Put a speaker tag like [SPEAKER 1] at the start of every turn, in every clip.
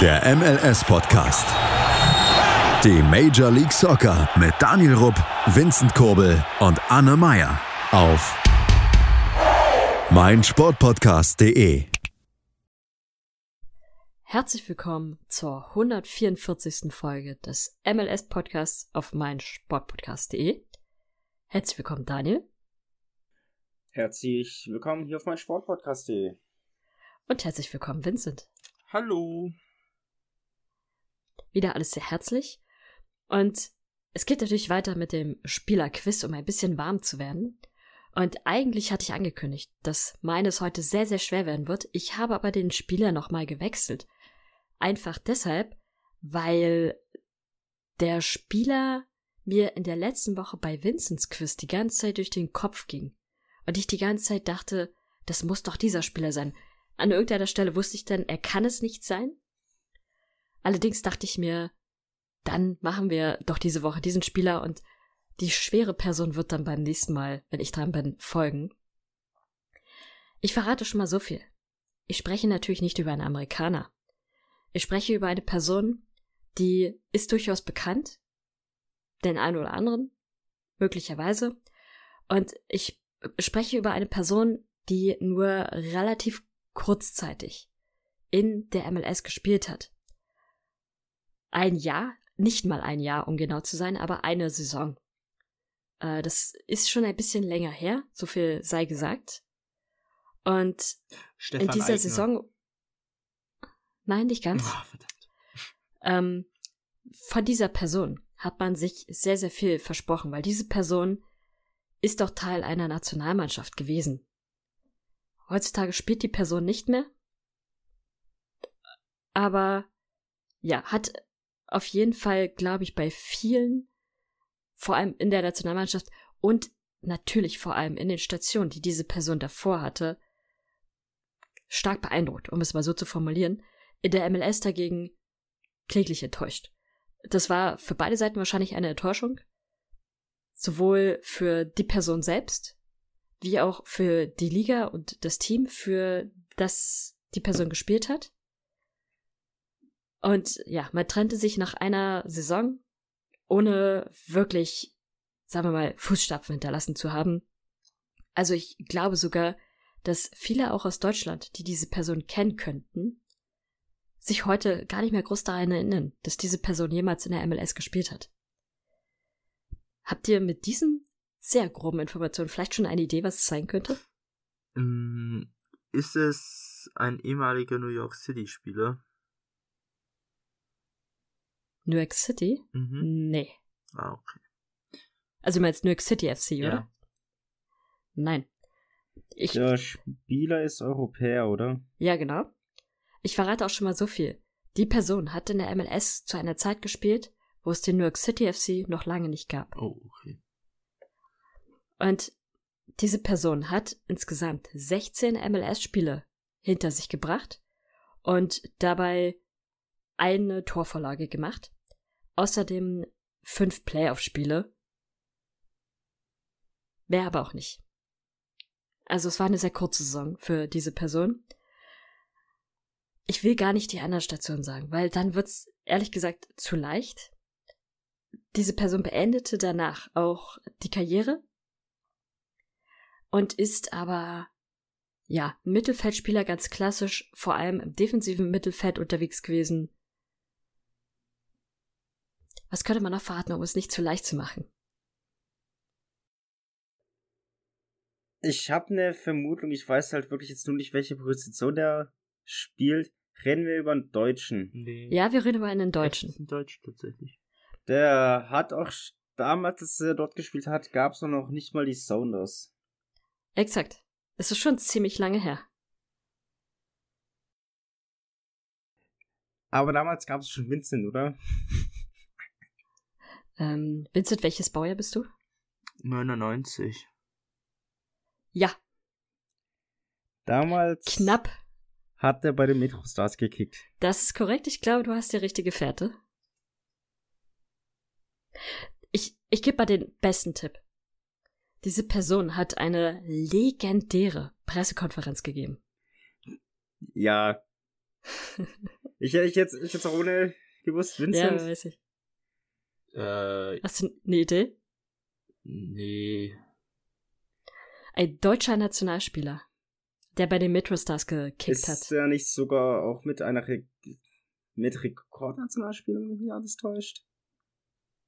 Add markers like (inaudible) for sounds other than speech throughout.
[SPEAKER 1] Der MLS-Podcast. Die Major League Soccer mit Daniel Rupp, Vincent Kurbel und Anne Meyer auf meinsportpodcast.de.
[SPEAKER 2] Herzlich willkommen zur 144. Folge des MLS-Podcasts auf meinsportpodcast.de. Herzlich willkommen, Daniel.
[SPEAKER 3] Herzlich willkommen hier auf meinsportpodcast.de.
[SPEAKER 2] Und herzlich willkommen, Vincent.
[SPEAKER 3] Hallo.
[SPEAKER 2] Wieder alles sehr herzlich. Und es geht natürlich weiter mit dem Spielerquiz, um ein bisschen warm zu werden. Und eigentlich hatte ich angekündigt, dass meines heute sehr, sehr schwer werden wird. Ich habe aber den Spieler nochmal gewechselt. Einfach deshalb, weil der Spieler mir in der letzten Woche bei Vincents Quiz die ganze Zeit durch den Kopf ging. Und ich die ganze Zeit dachte, das muss doch dieser Spieler sein. An irgendeiner Stelle wusste ich dann, er kann es nicht sein. Allerdings dachte ich mir, dann machen wir doch diese Woche diesen Spieler und die schwere Person wird dann beim nächsten Mal, wenn ich dran bin, folgen. Ich verrate schon mal so viel. Ich spreche natürlich nicht über einen Amerikaner. Ich spreche über eine Person, die ist durchaus bekannt, den einen oder anderen, möglicherweise. Und ich spreche über eine Person, die nur relativ kurzzeitig in der MLS gespielt hat. Ein Jahr, nicht mal ein Jahr, um genau zu sein, aber eine Saison. Äh, das ist schon ein bisschen länger her, so viel sei gesagt. Und Stefan in dieser Eigner. Saison. Nein, nicht ganz. Oh, ähm, von dieser Person hat man sich sehr, sehr viel versprochen, weil diese Person ist doch Teil einer Nationalmannschaft gewesen. Heutzutage spielt die Person nicht mehr. Aber ja, hat auf jeden Fall, glaube ich, bei vielen, vor allem in der Nationalmannschaft und natürlich vor allem in den Stationen, die diese Person davor hatte, stark beeindruckt, um es mal so zu formulieren. In der MLS dagegen kläglich enttäuscht. Das war für beide Seiten wahrscheinlich eine Enttäuschung. Sowohl für die Person selbst, wie auch für die Liga und das Team, für das die Person gespielt hat. Und ja, man trennte sich nach einer Saison, ohne wirklich, sagen wir mal, Fußstapfen hinterlassen zu haben. Also ich glaube sogar, dass viele auch aus Deutschland, die diese Person kennen könnten, sich heute gar nicht mehr groß daran erinnern, dass diese Person jemals in der MLS gespielt hat. Habt ihr mit diesen sehr groben Informationen vielleicht schon eine Idee, was es sein könnte?
[SPEAKER 4] Ähm, ist es ein ehemaliger New York City-Spieler?
[SPEAKER 2] New York City? Mhm. Nee.
[SPEAKER 4] Ah, okay.
[SPEAKER 2] Also du meinst New York City FC, ja. oder? Nein.
[SPEAKER 3] Ich, Der Spieler ist Europäer, oder?
[SPEAKER 2] Ja, genau. Ich verrate auch schon mal so viel. Die Person hat in der MLS zu einer Zeit gespielt, wo es den New York City FC noch lange nicht gab.
[SPEAKER 4] Oh, okay.
[SPEAKER 2] Und diese Person hat insgesamt 16 MLS-Spiele hinter sich gebracht und dabei eine Torvorlage gemacht. Außerdem fünf Playoff-Spiele. Mehr aber auch nicht. Also es war eine sehr kurze Saison für diese Person. Ich will gar nicht die anderen Stationen sagen, weil dann wird's ehrlich gesagt zu leicht. Diese Person beendete danach auch die Karriere und ist aber ja, Mittelfeldspieler ganz klassisch, vor allem im defensiven Mittelfeld unterwegs gewesen. Was könnte man noch verraten, um es nicht zu leicht zu machen?
[SPEAKER 3] Ich habe eine Vermutung, ich weiß halt wirklich jetzt nur nicht, welche Position der spielt. Reden wir über einen Deutschen?
[SPEAKER 2] Nee. Ja, wir reden über einen Deutschen.
[SPEAKER 4] Ein Deutsch tatsächlich.
[SPEAKER 3] Der hat auch damals, als er dort gespielt hat, gab es noch nicht mal die Sounders.
[SPEAKER 2] Exakt. Es ist schon ziemlich lange her.
[SPEAKER 3] Aber damals gab es schon Vincent, oder? (laughs)
[SPEAKER 2] ähm, Vincent, welches Baujahr bist du?
[SPEAKER 4] 99.
[SPEAKER 2] Ja.
[SPEAKER 3] Damals.
[SPEAKER 2] Knapp.
[SPEAKER 3] Hat er bei den Metro Stars gekickt.
[SPEAKER 2] Das ist korrekt. Ich glaube, du hast die richtige Fährte. Ich, ich gebe mal den besten Tipp. Diese Person hat eine legendäre Pressekonferenz gegeben.
[SPEAKER 3] Ja. Ich hätte ich jetzt, ich jetzt auch ohne gewusst, Vincent.
[SPEAKER 2] Ja, weiß ich.
[SPEAKER 4] Äh,
[SPEAKER 2] Hast du eine Idee?
[SPEAKER 4] nee.
[SPEAKER 2] Ein deutscher Nationalspieler, der bei den Metro Stars gekickt
[SPEAKER 3] ist
[SPEAKER 2] hat.
[SPEAKER 3] er nicht sogar auch mit einer Re mit Rekordnationalspieler, wenn mich nicht alles täuscht?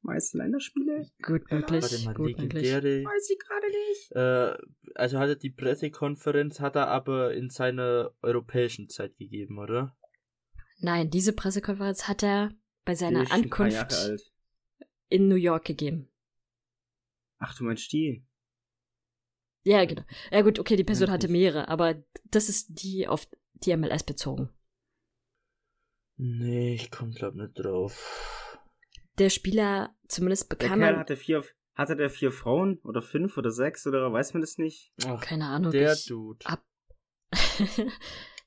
[SPEAKER 3] Meiste Länderspiele?
[SPEAKER 2] Gut möglich,
[SPEAKER 4] Warte mal,
[SPEAKER 2] gut möglich.
[SPEAKER 4] legendäre.
[SPEAKER 3] Weiß ich gerade nicht.
[SPEAKER 4] Äh, also hat er die Pressekonferenz, hat er aber in seiner europäischen Zeit gegeben, oder?
[SPEAKER 2] Nein, diese Pressekonferenz hat er bei seiner
[SPEAKER 3] Die ist schon ein paar Jahre
[SPEAKER 2] Ankunft
[SPEAKER 3] alt.
[SPEAKER 2] In New York gegeben.
[SPEAKER 3] Ach, du meinst die?
[SPEAKER 2] Ja, genau. Ja gut, okay, die Person
[SPEAKER 3] Ja,
[SPEAKER 2] hatte mehrere, aber das ist die auf die MLS bezogen.
[SPEAKER 4] Nee, ich komm glaub nicht drauf.
[SPEAKER 2] Der Spieler, zumindest
[SPEAKER 3] Der
[SPEAKER 2] bekam
[SPEAKER 3] Kerl
[SPEAKER 2] er,
[SPEAKER 3] hatte vier, hatte der vier Frauen oder fünf oder sechs oder weiß man das nicht?
[SPEAKER 4] Ach,
[SPEAKER 2] keine Ahnung,
[SPEAKER 4] der
[SPEAKER 2] ich,
[SPEAKER 4] Dude.
[SPEAKER 2] ab- (laughs)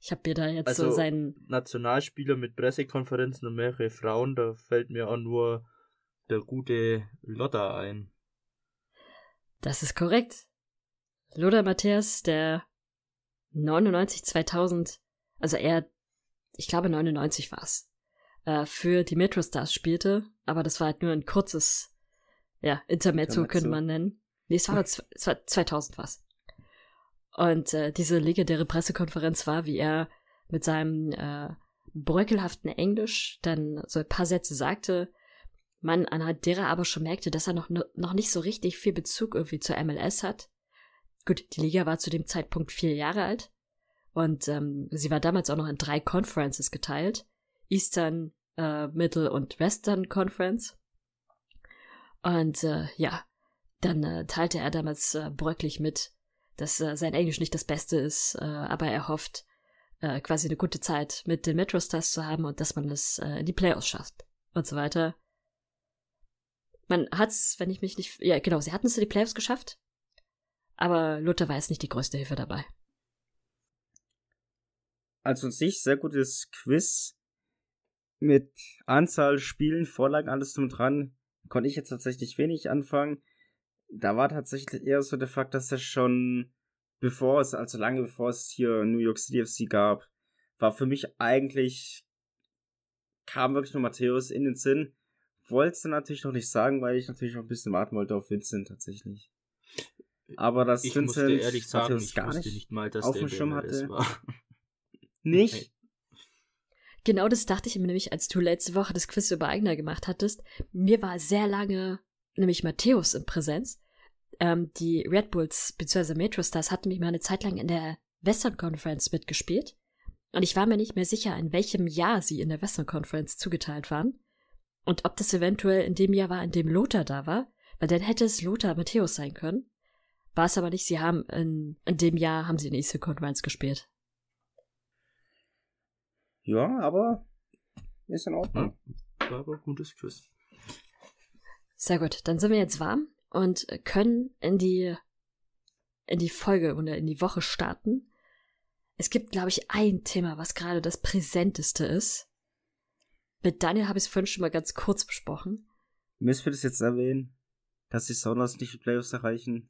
[SPEAKER 2] ich habe mir da jetzt
[SPEAKER 4] Also-
[SPEAKER 2] so seinen,
[SPEAKER 4] Nationalspieler mit Pressekonferenzen und mehrere Frauen, da fällt mir auch nur der gute Lotta ein.
[SPEAKER 2] das ist korrekt. Lothar Matthäus, der 99 2000, also er, ich glaube 99 war's, äh, für die Metro Stars spielte, aber das war halt nur ein kurzes, ja, Intermezzo
[SPEAKER 3] Intermezzo.
[SPEAKER 2] könnte man nennen. Nee, es war, es war 2000 war's. Und äh, diese legendäre Pressekonferenz war, wie er mit seinem äh, bröckelhaften Englisch dann so ein paar Sätze sagte, man anhand derer aber schon merkte, dass er noch, noch nicht so richtig viel Bezug irgendwie zur MLS hat. Gut, die Liga war zu dem Zeitpunkt vier Jahre alt und ähm, sie war damals auch noch in drei Conferences geteilt. Eastern, äh, Middle und Western Conference. Und äh, ja, dann äh, teilte er damals äh, bröcklich mit, dass äh, sein Englisch nicht das Beste ist, äh, aber er hofft, äh, quasi eine gute Zeit mit den Metro Stars zu haben und dass man es äh, in die Playoffs schafft und so weiter. Man hat's, wenn ich mich nicht, ja genau, sie hatten es in die Playoffs geschafft, aber Luther war jetzt nicht die größte Hilfe dabei.
[SPEAKER 3] Also an sich sehr gutes Quiz mit Anzahl Spielen, Vorlagen, alles drum dran. Konnte ich jetzt tatsächlich wenig anfangen. Da war tatsächlich eher so der Fakt, dass er schon bevor es, also lange bevor es hier New York City FC gab, war für mich eigentlich, kam wirklich nur Matthäus in den Sinn. Wollte es natürlich noch nicht sagen, weil ich natürlich noch ein bisschen warten wollte auf Vincent tatsächlich. Aber dass
[SPEAKER 4] Ich
[SPEAKER 3] Vincent
[SPEAKER 4] musste ehrlich sagen, ich
[SPEAKER 3] gar nicht,
[SPEAKER 4] nicht mal, dass
[SPEAKER 3] auf dem Schirm hatte.
[SPEAKER 4] war. (laughs)
[SPEAKER 3] nicht.
[SPEAKER 2] Genau das dachte ich mir nämlich, als du letzte Woche das Quiz über Eigner gemacht hattest. Mir war sehr lange nämlich Matthäus in Präsenz. Ähm, die Red Bulls bzw. Metro Stars hatten mich mal eine Zeit lang in der Western Conference mitgespielt. Und ich war mir nicht mehr sicher, in welchem Jahr sie in der Western Conference zugeteilt waren. Und ob das eventuell in dem Jahr war, in dem Lothar da war, weil dann hätte es Lothar Matthäus sein können. War es aber nicht, sie haben in, in dem Jahr haben sie in der Eastern Conference gespielt.
[SPEAKER 3] Ja, aber ist in Ordnung.
[SPEAKER 4] War aber ein gutes Quiz.
[SPEAKER 2] Sehr gut, dann sind wir jetzt warm und können in die in die Folge oder in die Woche starten. Es gibt, glaube ich, ein Thema, was gerade das präsenteste ist. Mit Daniel habe ich es vorhin schon mal ganz kurz besprochen.
[SPEAKER 3] Müssen wir das jetzt erwähnen, dass die Sounders nicht die Playoffs erreichen?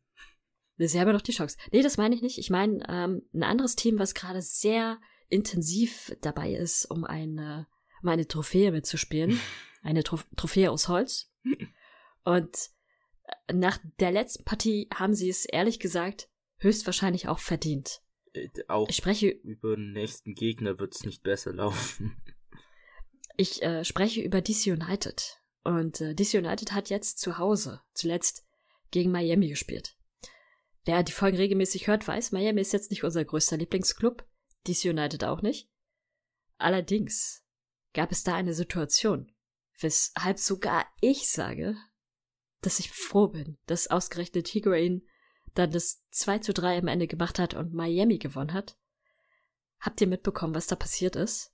[SPEAKER 2] Sie haben ja noch die Chance. Nee, das meine ich nicht. Ich meine ähm, ein anderes Team, was gerade sehr intensiv dabei ist, um eine, um eine Trophäe mitzuspielen. (laughs) Eine Tro Trophäe aus Holz. Und äh, nach der letzten Partie haben sie es ehrlich gesagt höchstwahrscheinlich auch verdient.
[SPEAKER 4] Äh, Auch
[SPEAKER 2] Ich spreche,
[SPEAKER 4] über den nächsten Gegner wird's nicht besser laufen.
[SPEAKER 2] Ich äh, spreche über DC United. Und äh, DC United hat jetzt zu Hause zuletzt gegen Miami gespielt. Wer die Folgen regelmäßig hört, weiß, Miami ist jetzt nicht unser größter Lieblingsclub. DC United auch nicht. Allerdings gab es da eine Situation, weshalb sogar ich sage, dass ich froh bin, dass ausgerechnet Higuain dann das 2 zu 3 am Ende gemacht hat und Miami gewonnen hat. Habt ihr mitbekommen, was da passiert ist?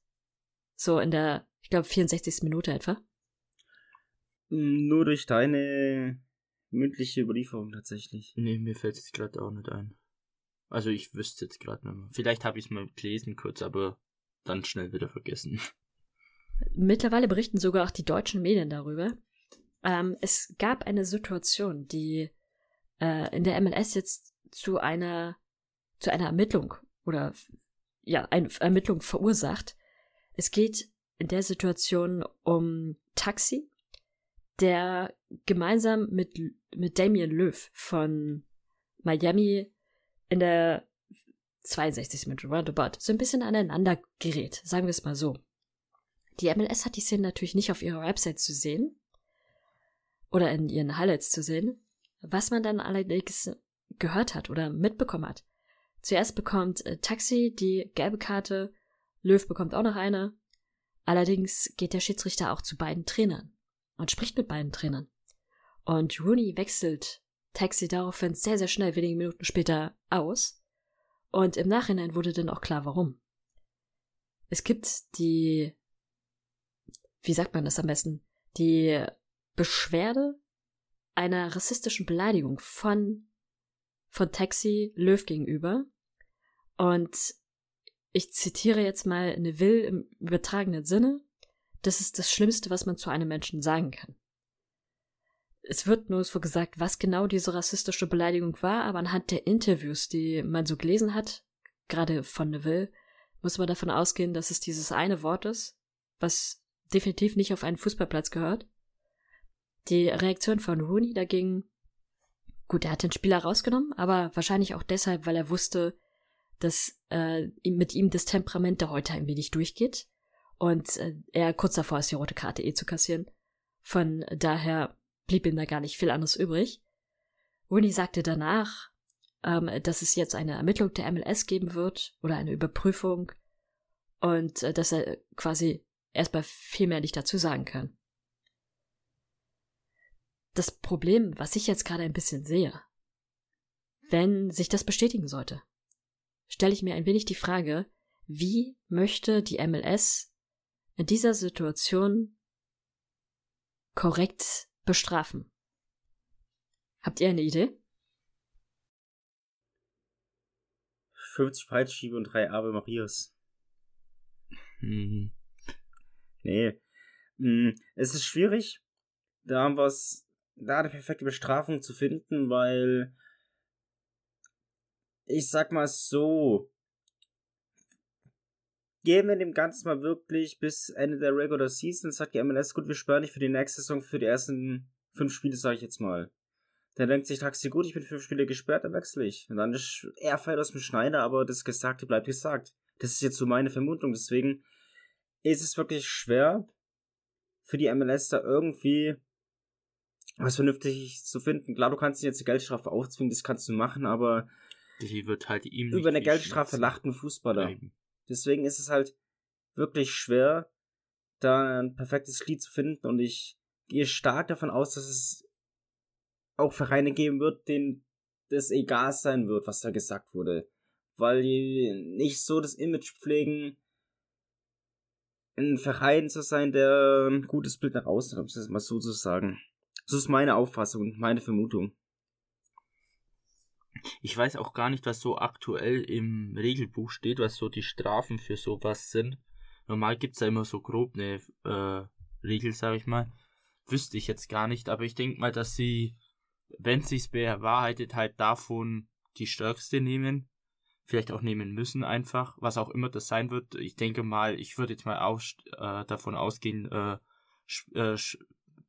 [SPEAKER 2] So in der, ich glaube, 64. Minute etwa.
[SPEAKER 3] Nur durch deine mündliche Überlieferung tatsächlich.
[SPEAKER 4] nee, mir fällt jetzt gerade auch nicht ein. Also ich wüsste jetzt gerade nicht mehr. Vielleicht habe ich es mal gelesen kurz, aber dann schnell wieder vergessen. (laughs)
[SPEAKER 2] Mittlerweile berichten sogar auch die deutschen Medien darüber. Ähm, es gab eine Situation, die äh, in der MLS jetzt zu einer zu einer Ermittlung oder ja eine Ermittlung verursacht. Es geht in der Situation um Taxi, der gemeinsam mit, mit Damien Löw von Miami in der 62. Minute Roundabout so ein bisschen aneinander gerät, sagen wir es mal so. Die MLS hat die Szene natürlich nicht auf ihrer Website zu sehen oder in ihren Highlights zu sehen. Was man dann allerdings gehört hat oder mitbekommen hat. Zuerst bekommt äh, Taxi die gelbe Karte, Löw bekommt auch noch eine. Allerdings geht der Schiedsrichter auch zu beiden Trainern und spricht mit beiden Trainern. Und Rooney wechselt Taxi daraufhin sehr, sehr schnell, wenige Minuten später, aus. Und im Nachhinein wurde dann auch klar, warum. Es gibt die, wie sagt man das am besten, die Beschwerde einer rassistischen Beleidigung von, von Taxi Löw gegenüber. Und ich zitiere jetzt mal Neville im übertragenen Sinne. Das ist das Schlimmste, was man zu einem Menschen sagen kann. Es wird nur so gesagt, was genau diese rassistische Beleidigung war, aber anhand der Interviews, die man so gelesen hat, gerade von Neville, muss man davon ausgehen, dass es dieses eine Wort ist, was definitiv nicht auf einen Fußballplatz gehört. Die Reaktion von Rooney dagegen, gut, er hat den Spieler rausgenommen, aber wahrscheinlich auch deshalb, weil er wusste, dass äh, mit ihm das Temperament der heute ein wenig durchgeht und äh, er kurz davor ist, die rote Karte eh zu kassieren. Von daher blieb ihm da gar nicht viel anderes übrig. Rooney sagte danach, ähm, dass es jetzt eine Ermittlung der MLS geben wird oder eine Überprüfung und äh, dass er quasi erstmal viel mehr nicht dazu sagen kann. Das Problem, was ich jetzt gerade ein bisschen sehe, wenn sich das bestätigen sollte, stelle ich mir ein wenig die Frage, wie möchte die MLS in dieser Situation korrekt bestrafen? Habt ihr eine Idee?
[SPEAKER 3] 50 Peitschschiebe und drei Ave Marias.
[SPEAKER 4] Mhm.
[SPEAKER 3] Nee. Hm, es ist schwierig, da was, da eine perfekte Bestrafung zu finden, weil ich sag mal so, gehen wir dem Ganzen mal wirklich bis Ende der Regular Season, sagt die MLS, gut, wir sparen nicht für die nächste Saison, für die ersten fünf Spiele, sage ich jetzt mal. Dann denkt sich Taxi, gut, ich bin fünf Spiele gesperrt, dann wechsle ich. Und dann ist er fällt aus dem Schneider, aber das Gesagte bleibt gesagt. Das ist jetzt so meine Vermutung, deswegen ist es wirklich schwer für die MLS da irgendwie was vernünftig zu finden. Klar, du kannst jetzt die Geldstrafe aufzwingen, das kannst du machen, aber
[SPEAKER 4] die wird halt ihm
[SPEAKER 3] über eine Geldstrafe lacht ein Fußballer. Bleiben. Deswegen ist es halt wirklich schwer, da ein perfektes Glied zu finden und ich gehe stark davon aus, dass es auch Vereine geben wird, denen das egal sein wird, was da gesagt wurde. Weil die nicht so das Image pflegen, ein Verein zu sein, der ein gutes Bild nach außen hat, um es mal so zu sagen. Das ist meine Auffassung und meine Vermutung.
[SPEAKER 4] Ich weiß auch gar nicht, was so aktuell im Regelbuch steht, was so die Strafen für sowas sind. Normal gibt's da immer so grob eine äh, Regel, sag ich mal. Wüsste ich jetzt gar nicht, aber ich denke mal, dass sie, wenn sich's bewahrheitet, halt davon die stärkste nehmen. Vielleicht auch nehmen müssen einfach, was auch immer das sein wird. Ich denke mal, ich würde jetzt mal aus, äh, davon ausgehen, äh, äh,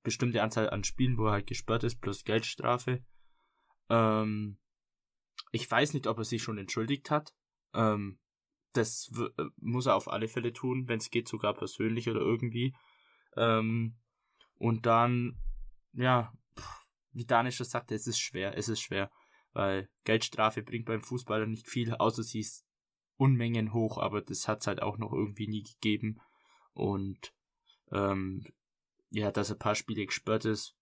[SPEAKER 4] bestimmte Anzahl an Spielen, wo er halt gesperrt ist, plus Geldstrafe. Ähm, ich weiß nicht, ob er sich schon entschuldigt hat. Ähm, das äh, muss er auf alle Fälle tun, wenn es geht, sogar persönlich oder irgendwie. Ähm, und dann, ja, wie Danisch das sagte, es ist schwer, es ist schwer, weil Geldstrafe bringt beim Fußballer nicht viel, außer sie ist Unmengen hoch, aber das hat es halt auch noch irgendwie nie gegeben. Und ähm, ja, dass er ein paar Spiele gesperrt ist.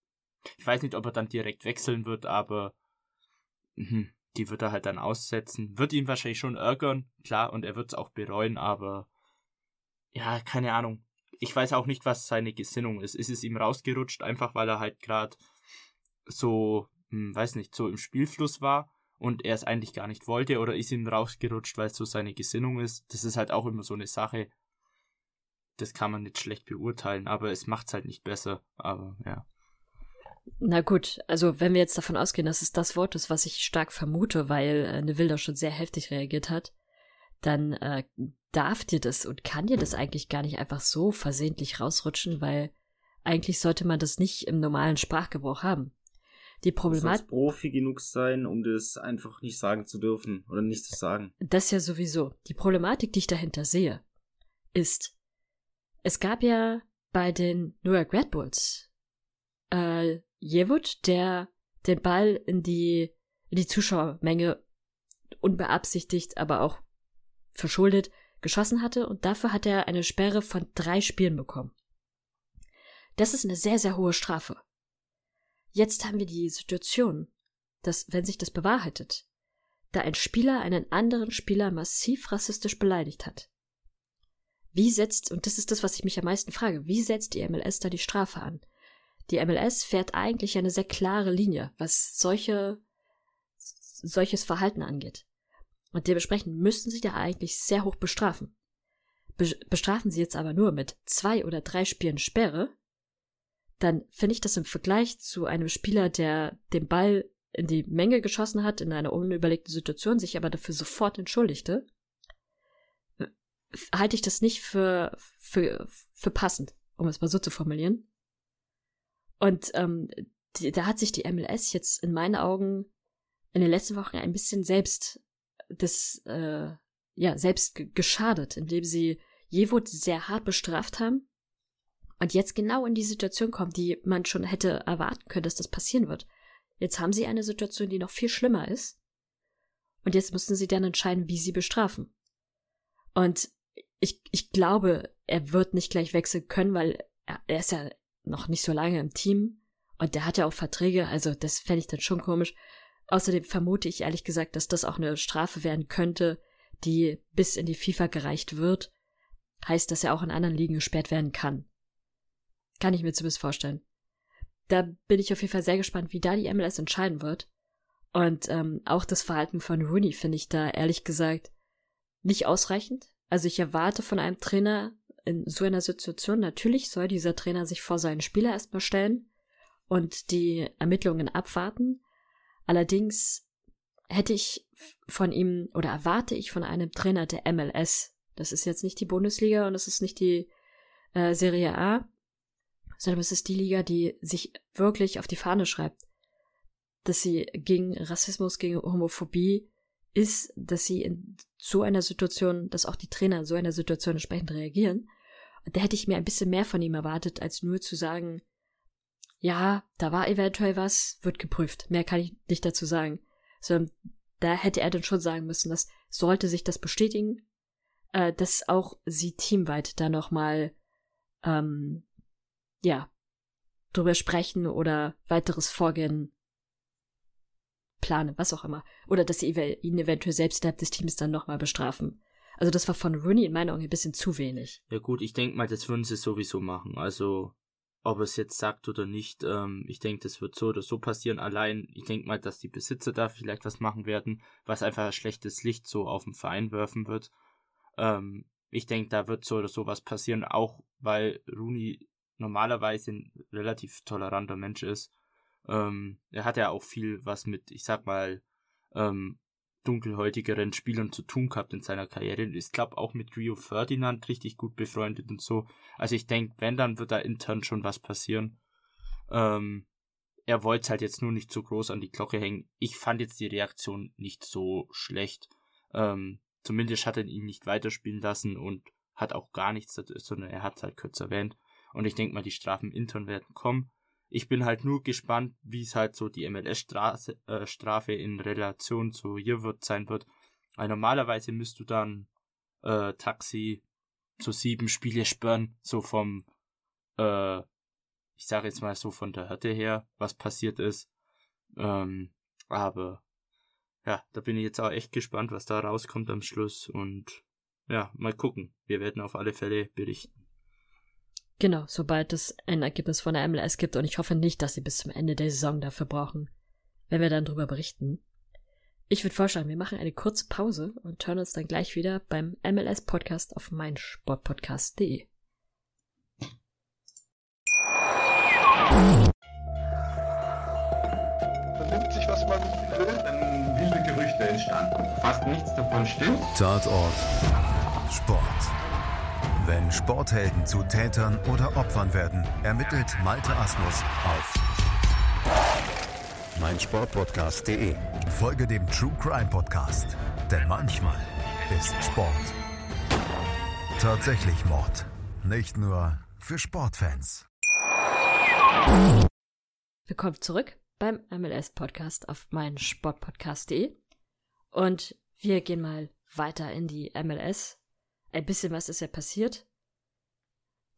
[SPEAKER 4] Ich weiß nicht, ob er dann direkt wechseln wird, aber mh, die wird er halt dann aussetzen. Wird ihn wahrscheinlich schon ärgern, klar, und er wird es auch bereuen, aber ja, keine Ahnung. Ich weiß auch nicht, was seine Gesinnung ist. Ist es ihm rausgerutscht, einfach weil er halt gerade so, hm, weiß nicht, so im Spielfluss war und er es eigentlich gar nicht wollte, oder ist ihm rausgerutscht, weil es so seine Gesinnung ist? Das ist halt auch immer so eine Sache. Das kann man nicht schlecht beurteilen, aber es macht's halt nicht besser. Aber ja.
[SPEAKER 2] Na gut, also wenn wir jetzt davon ausgehen, dass es das Wort ist, was ich stark vermute, weil äh, Neville da schon sehr heftig reagiert hat, dann äh, darf dir das und kann dir das eigentlich gar nicht einfach so versehentlich rausrutschen, weil eigentlich sollte man das nicht im normalen Sprachgebrauch haben. Die Problematik.
[SPEAKER 3] Du Profi genug sein, um das einfach nicht sagen zu dürfen oder nicht zu sagen.
[SPEAKER 2] Das ja sowieso. Die Problematik, die ich dahinter sehe, ist, es gab ja bei den New York Red Bulls äh, Jewut, der den Ball in die, in die Zuschauermenge unbeabsichtigt, aber auch verschuldet geschossen hatte und dafür hat er eine Sperre von drei Spielen bekommen. Das ist eine sehr, sehr hohe Strafe. Jetzt haben wir die Situation, dass, wenn sich das bewahrheitet, da ein Spieler einen anderen Spieler massiv rassistisch beleidigt hat. Wie setzt, und das ist das, was ich mich am meisten frage, wie setzt die MLS da die Strafe an? Die MLS fährt eigentlich eine sehr klare Linie, was solche, solches Verhalten angeht. Und dementsprechend müssten sie da eigentlich sehr hoch bestrafen. Be bestrafen sie jetzt aber nur mit zwei oder drei Spielen Sperre, dann finde ich das im Vergleich zu einem Spieler, der den Ball in die Menge geschossen hat, in einer unüberlegten Situation, sich aber dafür sofort entschuldigte, halte ich das nicht für, für, für passend, um es mal so zu formulieren. Und ähm, die, da hat sich die MLS jetzt in meinen Augen in den letzten Wochen ein bisschen selbst das äh, ja selbst geschadet, indem sie Jewo sehr hart bestraft haben und jetzt genau in die Situation kommen, die man schon hätte erwarten können, dass das passieren wird. Jetzt haben sie eine Situation, die noch viel schlimmer ist. Und jetzt müssen sie dann entscheiden, wie sie bestrafen. Und ich, ich glaube, er wird nicht gleich wechseln können, weil er, er ist ja noch nicht so lange im Team und der hat ja auch Verträge, also das fände ich dann schon komisch. Außerdem vermute ich ehrlich gesagt, dass das auch eine Strafe werden könnte, die bis in die FIFA gereicht wird. Heißt, dass er auch in anderen Ligen gesperrt werden kann. Kann ich mir zumindest vorstellen. Da bin ich auf jeden Fall sehr gespannt, wie da die MLS entscheiden wird. Und ähm, auch das Verhalten von Rooney finde ich da ehrlich gesagt nicht ausreichend. Also ich erwarte von einem Trainer in so einer Situation, natürlich soll dieser Trainer sich vor seinen Spieler erstmal stellen und die Ermittlungen abwarten. Allerdings hätte ich von ihm oder erwarte ich von einem Trainer der MLS, das ist jetzt nicht die Bundesliga und das ist nicht die äh, Serie A, sondern es ist die Liga, die sich wirklich auf die Fahne schreibt, dass sie gegen Rassismus, gegen Homophobie ist, dass sie in so einer Situation, dass auch die Trainer in so einer Situation entsprechend reagieren. Da hätte ich mir ein bisschen mehr von ihm erwartet, als nur zu sagen, ja, da war eventuell was, wird geprüft. Mehr kann ich nicht dazu sagen. Sondern da hätte er dann schon sagen müssen, dass sollte sich das bestätigen, äh, dass auch sie teamweit da nochmal, ähm, ja, drüber sprechen oder weiteres Vorgehen planen, was auch immer. Oder dass sie ihn eventuell selbst innerhalb des Teams dann nochmal bestrafen. Also das war von Rooney in meinen Augen ein bisschen zu wenig.
[SPEAKER 4] Ja gut, ich denke mal, das würden sie sowieso machen. Also ob es jetzt sagt oder nicht, ähm, ich denke, das wird so oder so passieren. Allein, ich denke mal, dass die Besitzer da vielleicht was machen werden, was einfach ein schlechtes Licht so auf den Verein werfen wird. Ähm, ich denke, da wird so oder so was passieren, auch weil Rooney normalerweise ein relativ toleranter Mensch ist. Ähm, er hat ja auch viel was mit, ich sag mal, ähm, dunkelhäutigeren Spielern zu tun gehabt in seiner Karriere. Ist, glaube auch mit Rio Ferdinand richtig gut befreundet und so. Also ich denke, wenn, dann wird da intern schon was passieren. Ähm, er wollte halt jetzt nur nicht zu groß an die Glocke hängen. Ich fand jetzt die Reaktion nicht so schlecht. Ähm, zumindest hat er ihn nicht weiterspielen lassen und hat auch gar nichts, sondern er hat halt kurz erwähnt. Und ich denke mal, die Strafen intern werden kommen. Ich bin halt nur gespannt, wie es halt so die MLS-Strafe äh, in Relation zu hier wird sein wird. Weil normalerweise müsst du dann äh, Taxi zu sieben Spiele sperren, so vom, äh, ich sage jetzt mal so von der Härte her, was passiert ist. Ähm, aber ja, da bin ich jetzt auch echt gespannt, was da rauskommt am Schluss und ja, mal gucken. Wir werden auf alle Fälle berichten.
[SPEAKER 2] Genau, sobald es ein Ergebnis von der MLS gibt und ich hoffe nicht, dass sie bis zum Ende der Saison dafür brauchen, wenn wir dann drüber berichten. Ich würde vorschlagen, wir machen eine kurze Pause und hören uns dann gleich wieder beim MLS Podcast auf meinsportpodcast.de.
[SPEAKER 5] Vernimmt sich, was man will, dann wilde Gerüchte Stillstand. Fast nichts davon stimmt.
[SPEAKER 1] Tatort Sport. Wenn Sporthelden zu Tätern oder Opfern werden, ermittelt Malte Asmus auf meinsportpodcast.de. Folge dem True Crime Podcast, denn manchmal ist Sport tatsächlich Mord. Nicht nur für Sportfans.
[SPEAKER 2] Willkommen zurück beim MLS-Podcast auf meinsportpodcast.de. Und wir gehen mal weiter in die MLS. Ein bisschen was ist ja passiert.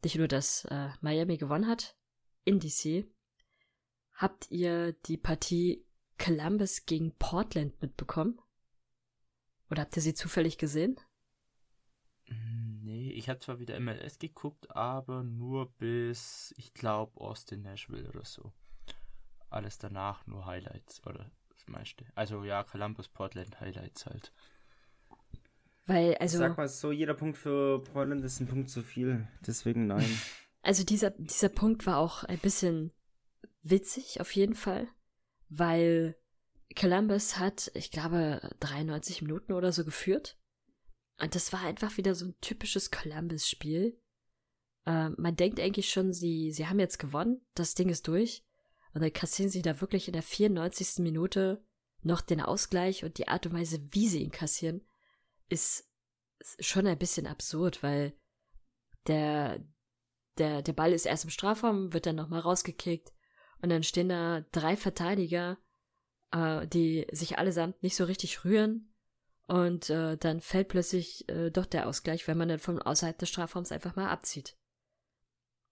[SPEAKER 2] Nicht nur, dass äh, Miami gewonnen hat in DC. Habt ihr die Partie Columbus gegen Portland mitbekommen? Oder habt ihr sie zufällig gesehen?
[SPEAKER 4] Nee, ich habe zwar wieder MLS geguckt, aber nur bis, ich glaube, Austin Nashville oder so. Alles danach nur Highlights oder das meiste. Also ja, Columbus Portland Highlights halt.
[SPEAKER 2] Weil, also.
[SPEAKER 3] Sag mal so, jeder Punkt für Portland ist ein Punkt zu viel. Deswegen nein. (laughs)
[SPEAKER 2] Also dieser, dieser Punkt war auch ein bisschen witzig, auf jeden Fall. Weil Columbus hat, ich glaube, 93 Minuten oder so geführt. Und das war einfach wieder so ein typisches Columbus-Spiel. Äh, man denkt eigentlich schon, sie, sie haben jetzt gewonnen, das Ding ist durch. Und dann kassieren sie da wirklich in der 94. Minute noch den Ausgleich und die Art und Weise, wie sie ihn kassieren, ist schon ein bisschen absurd, weil der, der, der Ball ist erst im Strafraum, wird dann nochmal rausgekickt und dann stehen da drei Verteidiger, äh, die sich allesamt nicht so richtig rühren und äh, dann fällt plötzlich äh, doch der Ausgleich, wenn man dann von außerhalb des Strafraums einfach mal abzieht.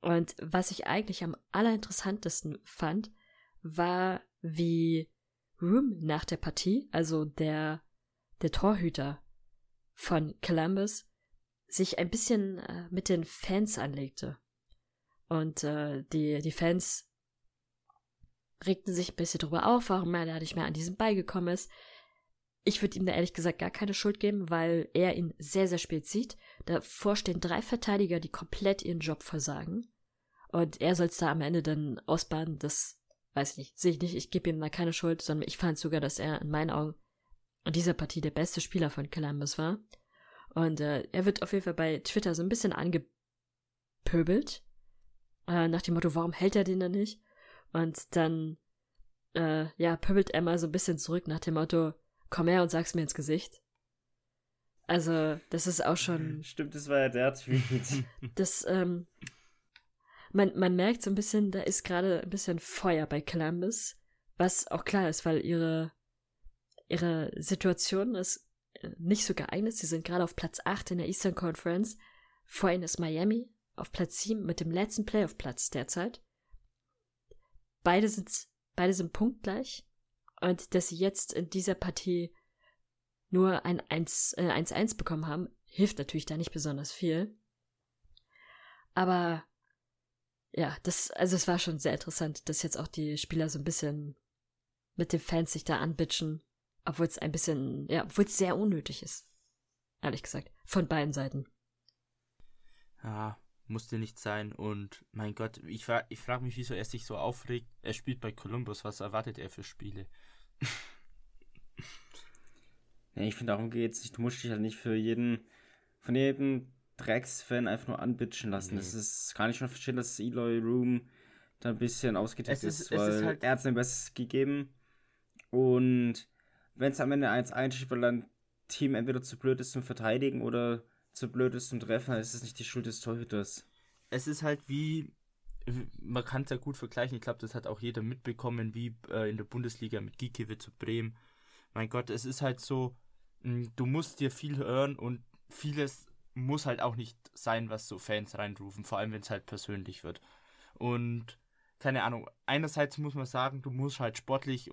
[SPEAKER 2] Und was ich eigentlich am allerinteressantesten fand, war, wie Room nach der Partie, also der, der Torhüter von Columbus, sich ein bisschen äh, mit den Fans anlegte. Und äh, die, die Fans regten sich ein bisschen drüber auf, warum er da nicht mehr an diesen Ball gekommen ist. Ich würde ihm da ehrlich gesagt gar keine Schuld geben, weil er ihn sehr, sehr spät sieht. Davor stehen drei Verteidiger, die komplett ihren Job versagen. Und er soll es da am Ende dann ausbaden, das weiß ich nicht, sehe ich nicht, ich gebe ihm da keine Schuld, sondern ich fand sogar, dass er in meinen Augen in dieser Partie der beste Spieler von Columbus war. Und äh, er wird auf jeden Fall bei Twitter so ein bisschen angepöbelt. Äh, nach dem Motto, warum hält er den denn nicht? Und dann, äh, ja, pöbelt er mal so ein bisschen zurück nach dem Motto, komm her und sag's mir ins Gesicht. Also, das ist auch schon. (laughs)
[SPEAKER 3] Stimmt, das war ja der Tweet. (laughs)
[SPEAKER 2] Das, ähm, man, man merkt so ein bisschen, da ist gerade ein bisschen Feuer bei Columbus, was auch klar ist, weil ihre, ihre Situation ist äh, nicht so geeignet. Sie sind gerade auf Platz 8 in der Eastern Conference. Vor ihnen ist Miami auf Platz 7 mit dem letzten Playoff-Platz derzeit. Beide sind, beide sind punktgleich. Und dass sie jetzt in dieser Partie nur ein 1-1 äh, bekommen haben, hilft natürlich da nicht besonders viel. Aber ja, das, also es war schon sehr interessant, dass jetzt auch die Spieler so ein bisschen mit den Fans sich da anbitschen, obwohl es ein bisschen, ja, obwohl es sehr unnötig ist. Ehrlich gesagt. Von beiden Seiten.
[SPEAKER 4] Ja, musste nicht sein. Und mein Gott, ich, fra ich frage mich, wieso er sich so aufregt. Er spielt bei Columbus. Was erwartet er für Spiele? (laughs)
[SPEAKER 3] ja, ich finde, darum geht's. Du musst dich halt nicht für jeden, von jedem Drecksfan einfach nur anbitschen lassen. Nee. Das ist, kann ich schon verstehen, dass Eloy Room da ein bisschen ausgetickt ist, ist, weil ist halt er hat sein Bestes gegeben. Und wenn es am Ende 1-1 steht, weil dein Team entweder zu blöd ist zum Verteidigen oder zu blöd ist zum Treffen, dann ist es nicht die Schuld des Torhüters.
[SPEAKER 4] Es ist halt wie, man kann es ja gut vergleichen, ich glaube, das hat auch jeder mitbekommen, wie äh, in der Bundesliga mit Gikiewicz zu Bremen. Mein Gott, es ist halt so, hm, du musst dir viel hören und vieles muss halt auch nicht sein, was so Fans reinrufen, vor allem wenn es halt persönlich wird. Und keine Ahnung, einerseits muss man sagen, du musst halt sportlich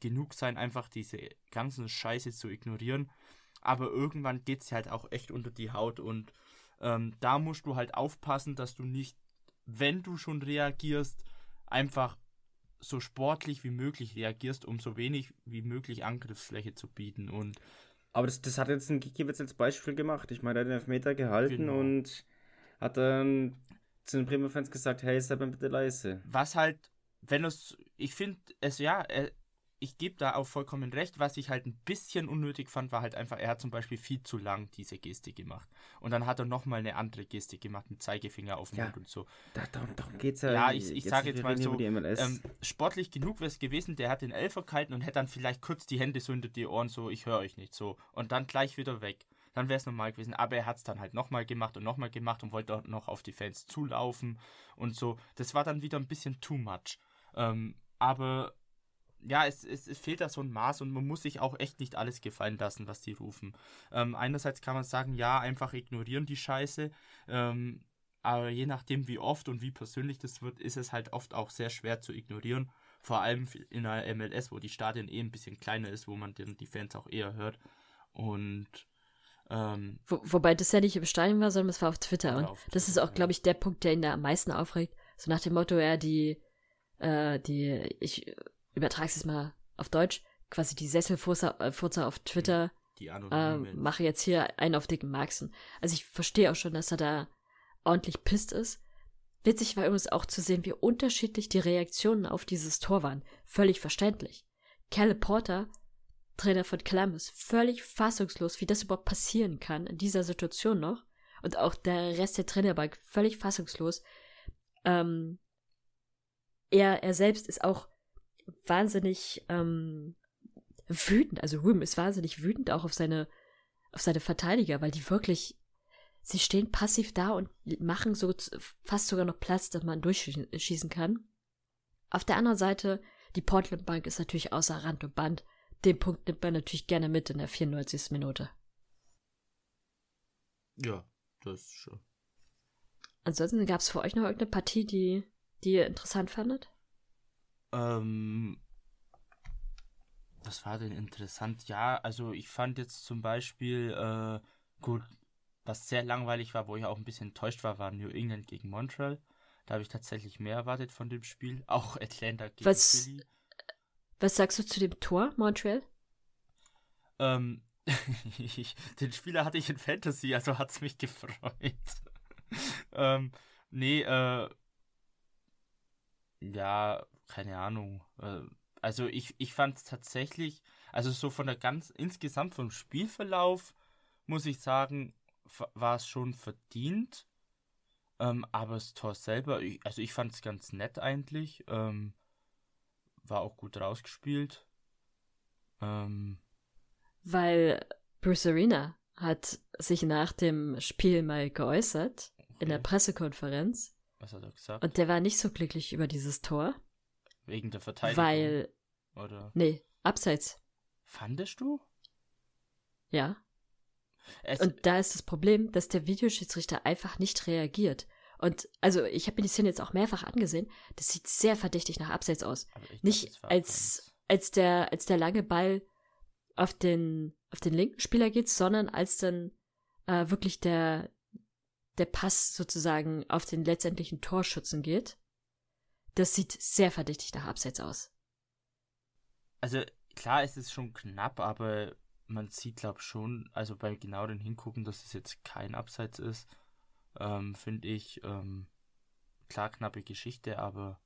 [SPEAKER 4] genug sein, einfach diese ganzen Scheiße zu ignorieren. Aber irgendwann geht es halt auch echt unter die Haut und ähm, da musst du halt aufpassen, dass du nicht, wenn du schon reagierst, einfach so sportlich wie möglich reagierst, um so wenig wie möglich Angriffsfläche zu bieten. Und
[SPEAKER 3] aber das, das hat jetzt ein Gikiewicz als Beispiel gemacht. Ich meine, er hat den Elfmeter gehalten genau. und hat dann zu den Bremer Fans gesagt, hey, sei mal bitte leise.
[SPEAKER 4] Was halt, wenn es, ich finde es ja, er, ich gebe da auch vollkommen recht. Was ich halt ein bisschen unnötig fand, war halt einfach, er hat zum Beispiel viel zu lang diese Geste gemacht. Und dann hat er nochmal eine andere Geste gemacht, mit Zeigefinger auf den
[SPEAKER 3] Ja.
[SPEAKER 4] Mund und so.
[SPEAKER 3] Da, darum, darum geht's ja.
[SPEAKER 4] Ja, ich, ich sage jetzt mal so, ähm, sportlich genug wäre es gewesen, der hat den Elfer gehalten und hätte dann vielleicht kurz die Hände so hinter die Ohren, so, ich höre euch nicht, so. Und dann gleich wieder weg. Dann wäre es normal gewesen. Aber er hat es dann halt nochmal gemacht und nochmal gemacht und wollte auch noch auf die Fans zulaufen und so. Das war dann wieder ein bisschen too much. Ähm, aber ja, es, es, es fehlt da so ein Maß und man muss sich auch echt nicht alles gefallen lassen, was die rufen. Ähm, einerseits kann man sagen, ja, einfach ignorieren die Scheiße. Ähm, aber je nachdem, wie oft und wie persönlich das wird, ist es halt oft auch sehr schwer zu ignorieren. Vor allem in einer MLS, wo die Stadien eh ein bisschen kleiner ist, wo man die Fans auch eher hört. Und ähm,
[SPEAKER 2] Wo, wobei das ja nicht im Stadion war, sondern es war auf Twitter. Und
[SPEAKER 4] auf
[SPEAKER 2] das ist
[SPEAKER 4] Twitter,
[SPEAKER 2] auch, glaube ich, der Punkt, der ihn da am meisten aufregt. So nach dem Motto, ja, die, äh, die, ich übertrage es jetzt mal auf Deutsch, quasi die Sesselfurzer äh, auf Twitter
[SPEAKER 4] die
[SPEAKER 2] äh,
[SPEAKER 4] anonymen.
[SPEAKER 2] mache jetzt hier einen auf dicken Maxen. Also ich verstehe auch schon, dass er da ordentlich pisst ist. Witzig war übrigens auch zu sehen, wie unterschiedlich die Reaktionen auf dieses Tor waren. Völlig verständlich. Kalle Porter, Trainer von Columbus, völlig fassungslos, wie das überhaupt passieren kann in dieser Situation noch. Und auch der Rest der Trainerbank völlig fassungslos. Ähm, er, er selbst ist auch wahnsinnig ähm, wütend. Also Room ist wahnsinnig wütend auch auf seine, auf seine Verteidiger, weil die wirklich, sie stehen passiv da und machen so fast sogar noch Platz, dass man durchschießen kann. Auf der anderen Seite, die Portland Bank ist natürlich außer Rand und Band. Den Punkt nimmt man natürlich gerne mit in der 94. Minute.
[SPEAKER 4] Ja, das ist schon.
[SPEAKER 2] Ansonsten gab es für euch noch irgendeine Partie, die, die ihr interessant fandet?
[SPEAKER 4] Ähm, was war denn interessant? Ja, also ich fand jetzt zum Beispiel, äh, gut, was sehr langweilig war, wo ich auch ein bisschen enttäuscht war, war New England gegen Montreal. Da habe ich tatsächlich mehr erwartet von dem Spiel. Auch Atlanta gegen
[SPEAKER 2] Was-
[SPEAKER 4] Philly.
[SPEAKER 2] Was sagst du zu dem Tor, Montreal?
[SPEAKER 4] Ähm, (laughs) den Spieler hatte ich in Fantasy, also hat's mich gefreut. (laughs) ähm, nee, äh, ja, keine Ahnung. Äh, also ich, ich fand tatsächlich, also so von der ganz, insgesamt vom Spielverlauf, muss ich sagen, war es schon verdient. Ähm, aber das Tor selber, ich, also ich fand es ganz nett eigentlich. Ähm, war auch gut rausgespielt. Ähm,
[SPEAKER 2] Weil Bruce Arena hat sich nach dem Spiel mal geäußert in der
[SPEAKER 4] okay.
[SPEAKER 2] Pressekonferenz
[SPEAKER 4] Was hat er gesagt?
[SPEAKER 2] und der war nicht so glücklich über dieses Tor,
[SPEAKER 4] Wegen der Verteidigung?
[SPEAKER 2] weil,
[SPEAKER 4] Oder
[SPEAKER 2] nee, abseits,
[SPEAKER 4] fandest du?
[SPEAKER 2] ja.
[SPEAKER 4] Es,
[SPEAKER 2] Und da ist das Problem, dass der Videoschiedsrichter einfach nicht reagiert. Und also ich habe mir die Szene jetzt auch mehrfach angesehen. Das sieht sehr verdächtig nach Abseits aus.
[SPEAKER 4] glaub,
[SPEAKER 2] Nicht
[SPEAKER 4] es
[SPEAKER 2] als als der als der lange Ball auf den auf den linken Spieler geht, sondern als dann äh, wirklich der der Pass sozusagen auf den letztendlichen Torschützen geht. Das sieht sehr verdächtig nach Abseits aus.
[SPEAKER 4] Also klar, es ist schon knapp, aber man sieht, glaube ich, schon, also beim genaueren Hingucken, dass es jetzt kein Abseits ist, ähm, finde ich, ähm, klar, knappe Geschichte, aber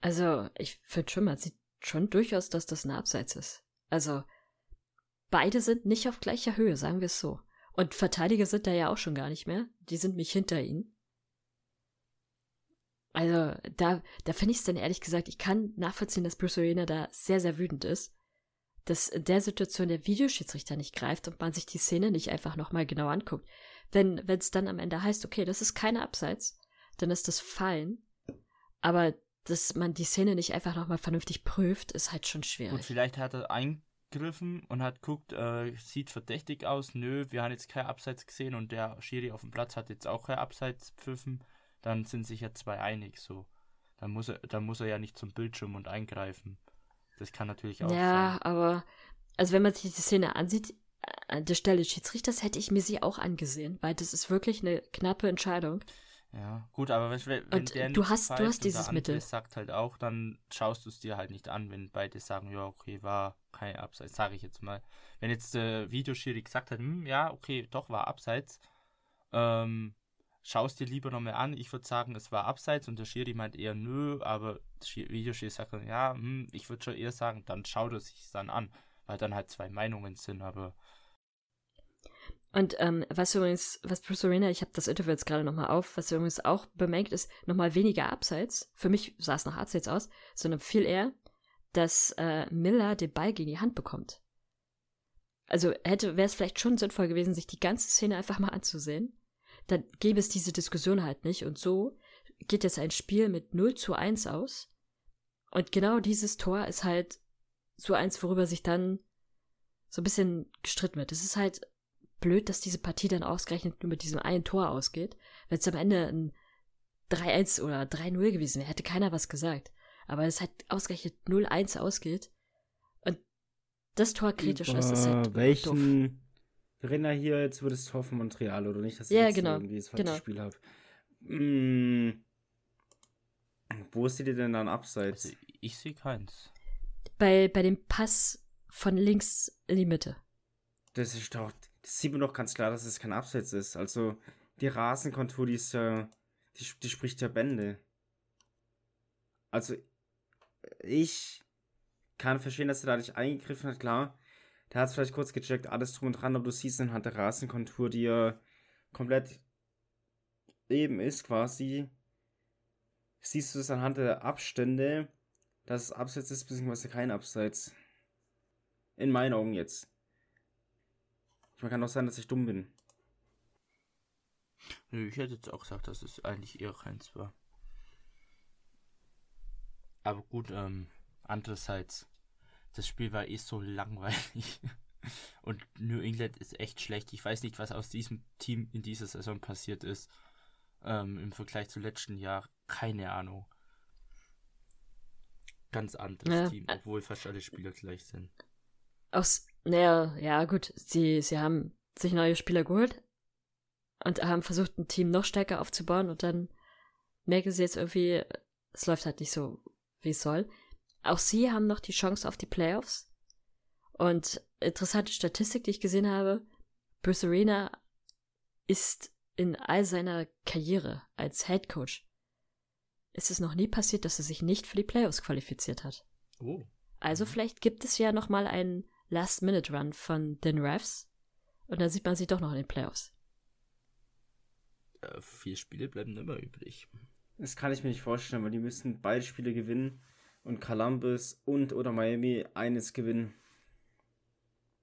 [SPEAKER 2] Also, ich finde schon, man sieht schon durchaus, dass das ein Abseits ist. Also, beide sind nicht auf gleicher Höhe, sagen wir es so. Und Verteidiger sind da ja auch schon gar nicht mehr. Die sind mich hinter ihnen. Also, da, da finde ich es dann ehrlich gesagt, ich kann nachvollziehen, dass Bruce Arena da sehr, sehr wütend ist. Dass in der Situation der Videoschiedsrichter nicht greift und man sich die Szene nicht einfach nochmal genau anguckt. Wenn es dann am Ende heißt, okay, das ist keine Abseits, dann ist das fein. Aber dass man die Szene nicht einfach nochmal vernünftig prüft, ist halt schon schwierig.
[SPEAKER 4] vielleicht hat er eingegriffen und hat guckt, äh, sieht verdächtig aus, nö, wir haben jetzt kein Abseits gesehen und der Schiri auf dem Platz hat jetzt auch kein Abseits pfiffen, dann sind sich ja zwei einig, so. Dann muss er, dann muss er ja nicht zum Bildschirm und eingreifen. Das kann natürlich auch
[SPEAKER 2] Ja,
[SPEAKER 4] sein.
[SPEAKER 2] aber also wenn man sich die Szene ansieht, an der Stelle des Schiedsrichters hätte ich mir sie auch angesehen, weil das ist wirklich eine knappe Entscheidung.
[SPEAKER 4] Ja, gut, aber wenn, wenn
[SPEAKER 2] Und
[SPEAKER 4] der
[SPEAKER 2] du hast- du hast dieses Mittel.
[SPEAKER 4] sagt halt auch, dann schaust du es dir halt nicht an, wenn beide sagen, ja, okay, war kein Abseits, sage ich jetzt mal. Wenn jetzt der Videoschiri gesagt hat, hm, ja, okay, doch war Abseits, ähm, schaust dir lieber nochmal an. Ich würde sagen, es war abseits und der Schiri meint eher nö, aber der Videoschiri sagt dann, ja, hm, ich würde schon eher sagen, dann schaut er sich dann an, weil dann halt zwei Meinungen sind, aber.
[SPEAKER 2] Und ähm, was übrigens, was Bruce Arena, ich habe das Interview jetzt gerade nochmal auf, was übrigens auch bemerkt ist, nochmal weniger abseits. Für mich sah es nach abseits aus, sondern viel eher, dass äh, Miller den Ball gegen die Hand bekommt. Also hätte, wäre es vielleicht schon sinnvoll gewesen, sich die ganze Szene einfach mal anzusehen. Dann gäbe es diese Diskussion halt nicht. Und so geht jetzt ein Spiel mit 0 zu 1 aus. Und genau dieses Tor ist halt so eins, worüber sich dann so ein bisschen gestritten wird. Es ist halt blöd, dass diese Partie dann ausgerechnet nur mit diesem einen Tor ausgeht. Wenn es am Ende ein 3-1 oder 3-0 gewesen wäre, hätte keiner was gesagt. Aber es halt ausgerechnet 0-1 ausgeht und das Tor kritisch
[SPEAKER 3] Über
[SPEAKER 2] ist, ist halt
[SPEAKER 3] welchen
[SPEAKER 2] doof.
[SPEAKER 3] Wir reden ja hier jetzt über das Tor von Montreal, oder nicht? Dass
[SPEAKER 2] Ja,
[SPEAKER 3] jetzt
[SPEAKER 2] genau,
[SPEAKER 3] irgendwie das falsche
[SPEAKER 2] genau.
[SPEAKER 3] Spiel habe. Hm, wo seht ihr denn dann abseits?
[SPEAKER 4] Also ich sehe keins.
[SPEAKER 2] Bei, bei dem Pass von links in die Mitte.
[SPEAKER 3] Das ist doch, das sieht man doch ganz klar, dass es kein Abseits ist. Also, die Rasenkontur, die ist ja, die, die spricht ja Bände. Also, ich kann verstehen, dass er da nicht eingegriffen hat, klar. Der hat es vielleicht kurz gecheckt, alles drum und dran, aber du siehst anhand der Rasenkontur, die ja komplett eben ist quasi, siehst du es anhand der Abstände, dass es Abseits ist, beziehungsweise kein Abseits. In meinen Augen jetzt. Man kann auch sein, dass ich dumm bin.
[SPEAKER 4] Nö, ich hätte jetzt auch gesagt, dass es eigentlich eher keins war. Aber gut, ähm, andererseits, das Spiel war eh so langweilig. (laughs) Und New England ist echt schlecht. Ich weiß nicht, was aus diesem Team in dieser Saison passiert ist. Ähm, Im Vergleich zu letzten Jahr. Keine Ahnung. Ganz anderes
[SPEAKER 2] Ja.
[SPEAKER 4] Team, obwohl fast alle Spieler gleich sind.
[SPEAKER 2] Aus, naja, ja, gut, sie, sie haben sich neue Spieler geholt und haben versucht, ein Team noch stärker aufzubauen und dann merken sie jetzt irgendwie, es läuft halt nicht so, wie es soll. Auch sie haben noch die Chance auf die Playoffs. Und interessante Statistik, die ich gesehen habe, Bruce Arena ist in all seiner Karriere als Head Coach ist es noch nie passiert, dass er sich nicht für die Playoffs qualifiziert hat.
[SPEAKER 4] Oh.
[SPEAKER 2] Also vielleicht gibt es ja noch mal einen Last-Minute-Run von den Refs und dann sieht man sie doch noch in den Playoffs.
[SPEAKER 4] Äh, vier Spiele bleiben immer übrig.
[SPEAKER 3] Das kann ich mir nicht vorstellen, weil die müssen beide Spiele gewinnen und Columbus und oder Miami eines gewinnen.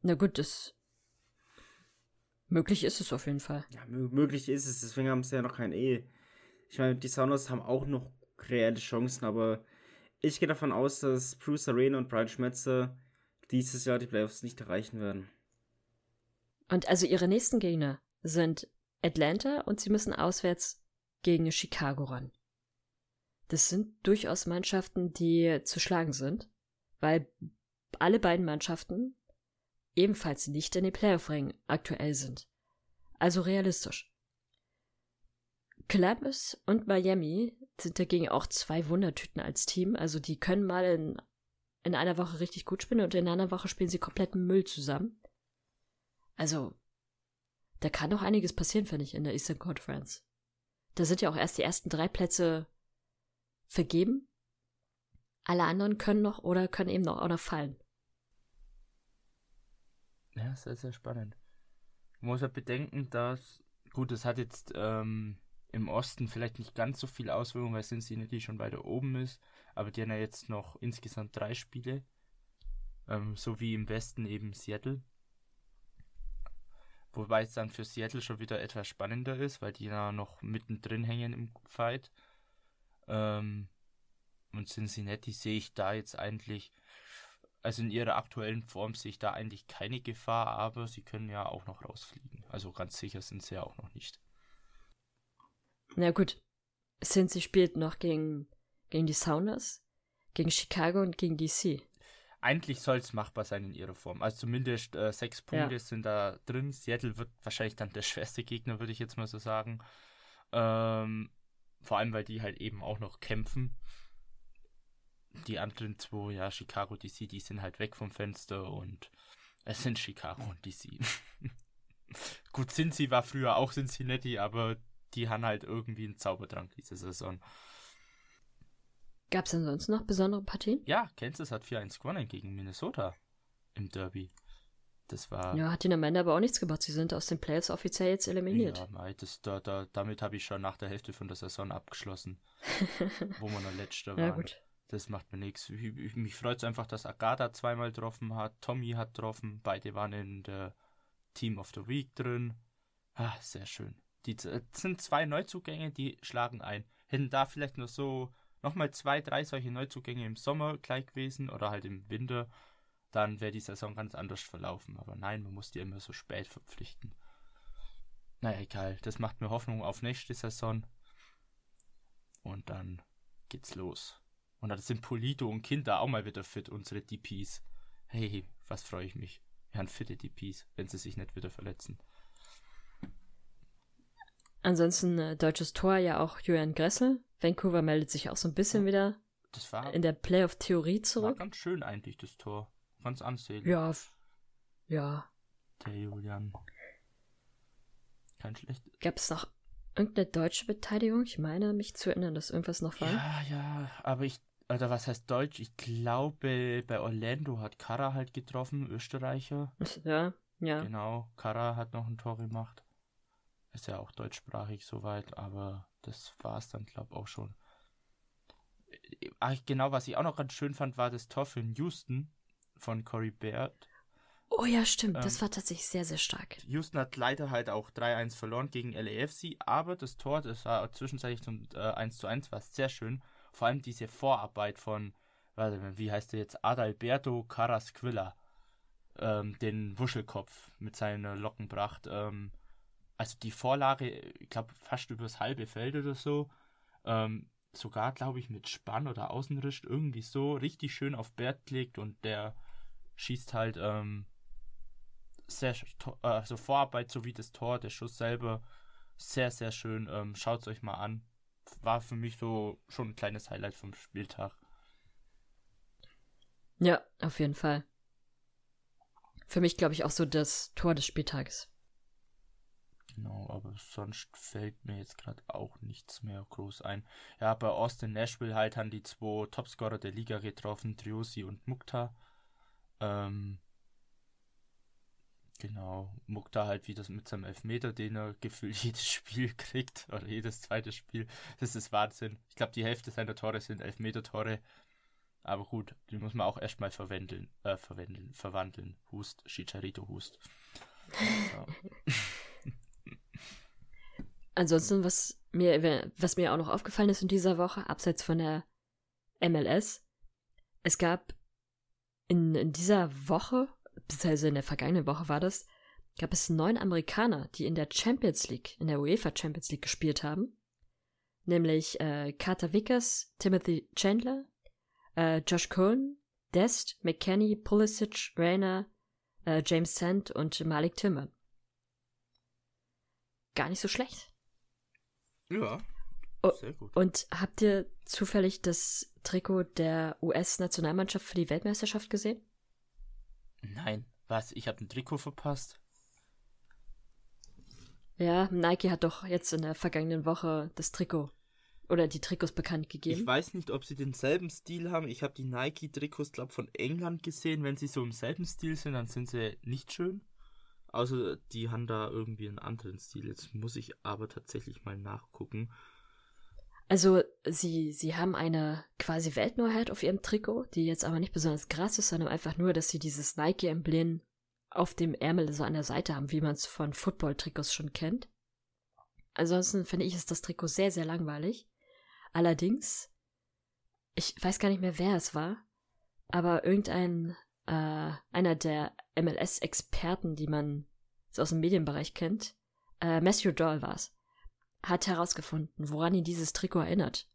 [SPEAKER 2] Na gut, das möglich ist es auf jeden Fall.
[SPEAKER 3] Ja, mö- möglich ist es, deswegen haben sie ja noch kein E. Ich meine, die Sounders haben auch noch reelle Chancen, aber ich gehe davon aus, dass Bruce Arena und Brian Schmetzer dieses Jahr die Playoffs nicht erreichen werden.
[SPEAKER 2] Und also ihre nächsten Gegner sind Atlanta und sie müssen auswärts gegen Chicago ran. Das sind durchaus Mannschaften, die zu schlagen sind, weil alle beiden Mannschaften ebenfalls nicht in den Playoff-Rängen aktuell sind. Also realistisch. Columbus und Miami sind dagegen auch zwei Wundertüten als Team. Also die können mal in, in einer Woche richtig gut spielen und in einer Woche spielen sie kompletten Müll zusammen. Also, da kann noch einiges passieren, finde ich, in der Eastern Conference. Da sind ja auch erst die ersten drei Plätze vergeben. Alle anderen können noch oder können eben noch, noch fallen.
[SPEAKER 4] Ja, sehr, sehr spannend. Man muss ja bedenken, dass, gut, es hat jetzt ähm, im Osten vielleicht nicht ganz so viel Auswirkungen, weil Cincinnati schon weiter oben ist, aber die haben ja jetzt noch insgesamt drei Spiele, ähm, so wie im Westen eben Seattle. Wobei es dann für Seattle schon wieder etwas spannender ist, weil die da noch mittendrin hängen im Fight. Ähm, und Cincinnati sehe ich da jetzt eigentlich, also in ihrer aktuellen Form sehe ich da eigentlich keine Gefahr, aber sie können ja auch noch rausfliegen. Also ganz sicher sind sie ja auch noch nicht.
[SPEAKER 2] Na gut. Cincy spielt noch gegen, gegen die Sounders, gegen Chicago und gegen DC.
[SPEAKER 4] Eigentlich soll es machbar sein in ihrer Form. Also zumindest äh, sechs Punkte
[SPEAKER 2] Ja.
[SPEAKER 4] sind da drin. Seattle wird wahrscheinlich dann der (laughs) schwerste Gegner, würde ich jetzt mal so sagen. Ähm, vor allem, weil die halt eben auch noch kämpfen. Die anderen zwei, ja, Chicago, DC, die sind halt weg vom Fenster und es sind Chicago und DC. (laughs) Gut, Cincy war früher auch Cincinnati, aber die haben halt irgendwie einen Zaubertrank diese Saison.
[SPEAKER 2] Gab es denn sonst noch besondere Partien?
[SPEAKER 4] Ja, Kansas hat 4-1 gewonnen gegen Minnesota im Derby. Das war.
[SPEAKER 2] Ja, hat ihnen am Ende aber auch nichts gebracht. Sie sind aus den Playoffs offiziell jetzt eliminiert.
[SPEAKER 4] Ja, mei, das, da, da, damit habe ich schon nach der Hälfte von der Saison abgeschlossen. (laughs) wo man der Letzte war.
[SPEAKER 2] Ja, gut.
[SPEAKER 4] Das macht mir nichts. Mich freut es einfach, dass Agatha zweimal getroffen hat, Tommy hat getroffen, beide waren in der Team of the Week drin. Ah, sehr schön. Die das sind zwei Neuzugänge, die schlagen ein. Hätten da vielleicht noch so nochmal zwei, drei solche Neuzugänge im Sommer gleich gewesen oder halt im Winter, dann wäre die Saison ganz anders verlaufen. Aber nein, man muss die immer so spät verpflichten. Naja, egal. Das macht mir Hoffnung auf nächste Saison. Und dann geht's los. Und dann sind Polito und Kinder auch mal wieder fit, unsere DPs. Hey, was freue ich mich. Wir haben fitte DPs, wenn sie sich nicht wieder verletzen.
[SPEAKER 2] Ansonsten äh, deutsches Tor ja auch Julian Gressel. Vancouver meldet sich auch so ein bisschen ja, wieder
[SPEAKER 4] das war,
[SPEAKER 2] in der Playoff-Theorie zurück. War
[SPEAKER 4] ganz schön eigentlich, das Tor. Ganz ansehnlich.
[SPEAKER 2] Ja. Ja.
[SPEAKER 4] Der Julian. Kein schlecht.
[SPEAKER 2] Gab es noch irgendeine deutsche Beteiligung? Ich meine, mich zu erinnern, dass irgendwas noch war.
[SPEAKER 4] Ja, ja, aber ich, oder was heißt Deutsch? Ich glaube, bei Orlando hat Kara halt getroffen, Österreicher. (laughs)
[SPEAKER 2] Ja, ja.
[SPEAKER 4] Genau, Kara hat noch ein Tor gemacht. Ist ja auch deutschsprachig soweit, aber das war es dann, glaube ich, auch schon. Ach, genau, was ich auch noch ganz schön fand, war das Tor für Houston von Corey Baird.
[SPEAKER 2] Oh ja, stimmt, ähm, das war tatsächlich sehr, sehr stark.
[SPEAKER 4] Houston hat leider halt auch 3-1 verloren gegen LAFC, aber das Tor, das war zwischenzeitlich zum äh, 1 1 war sehr schön. Vor allem diese Vorarbeit von, warte, wie heißt der jetzt, Adalberto Carasquilla, ähm, den Wuschelkopf mit seiner Lockenpracht. Ähm, also die Vorlage, ich glaube, fast übers halbe Feld oder so. Ähm, sogar, glaube ich, mit Spann oder Außenrisch irgendwie so richtig schön auf Bert gelegt und der schießt halt ähm, sehr, also Vorarbeit sowie das Tor, der Schuss selber sehr, sehr schön. Ähm, Schaut es euch mal an. War für mich so schon ein kleines Highlight vom Spieltag.
[SPEAKER 2] Ja, auf jeden Fall. Für mich, glaube ich, auch so das Tor des Spieltags.
[SPEAKER 4] Genau, aber sonst fällt mir jetzt gerade auch nichts mehr groß ein. Ja, bei Austin Nashville halt haben die zwei Topscorer der Liga getroffen, Triosi und Mukta. Ähm, genau, Mukta halt wieder mit seinem Elfmeter, den er gefühlt (laughs) jedes Spiel kriegt, oder jedes zweite Spiel. Das ist Wahnsinn. Ich glaube, die Hälfte seiner Tore sind Elfmeter-Tore. Aber gut, die muss man auch erstmal verwandeln, äh, verwandeln, verwandeln. Hust, Chicharito Hust. (laughs) Ja.
[SPEAKER 2] Ansonsten, was mir, was mir auch noch aufgefallen ist in dieser Woche, abseits von der MLS, es gab in, in dieser Woche, beziehungsweise in der vergangenen Woche war das, gab es neun Amerikaner, die in der Champions League, in der UEFA Champions League gespielt haben. Nämlich äh, Carter Vickers, Timothy Chandler, äh, Josh Cohen, Dest, McKenny, Pulisic, Rayner, äh, James Sand und Malik Timmer. Gar nicht so schlecht.
[SPEAKER 4] Ja.
[SPEAKER 2] Sehr gut. Und habt ihr zufällig das Trikot der US-Nationalmannschaft für die Weltmeisterschaft gesehen?
[SPEAKER 4] Nein. Was? Ich habe ein Trikot verpasst?
[SPEAKER 2] Ja, Nike hat doch jetzt in der vergangenen Woche das Trikot oder die Trikots bekannt gegeben.
[SPEAKER 4] Ich weiß nicht, ob sie denselben Stil haben. Ich habe die Nike-Trikots, glaube von England gesehen. Wenn sie so im selben Stil sind, dann sind sie nicht schön. Außer die haben da irgendwie einen anderen Stil. Jetzt muss ich aber tatsächlich mal nachgucken.
[SPEAKER 2] Also sie, sie haben eine quasi Weltneuheit auf ihrem Trikot, die jetzt aber nicht besonders krass ist, sondern einfach nur, dass sie dieses Nike-Emblem auf dem Ärmel so an der Seite haben, wie man es von Football-Trikots schon kennt. Ansonsten finde ich ist das Trikot sehr, sehr langweilig. Allerdings, ich weiß gar nicht mehr, wer es war, aber irgendein äh, einer der MLS-Experten, die man so aus dem Medienbereich kennt, äh, Matthew Doll war's, hat herausgefunden, woran ihn dieses Trikot erinnert.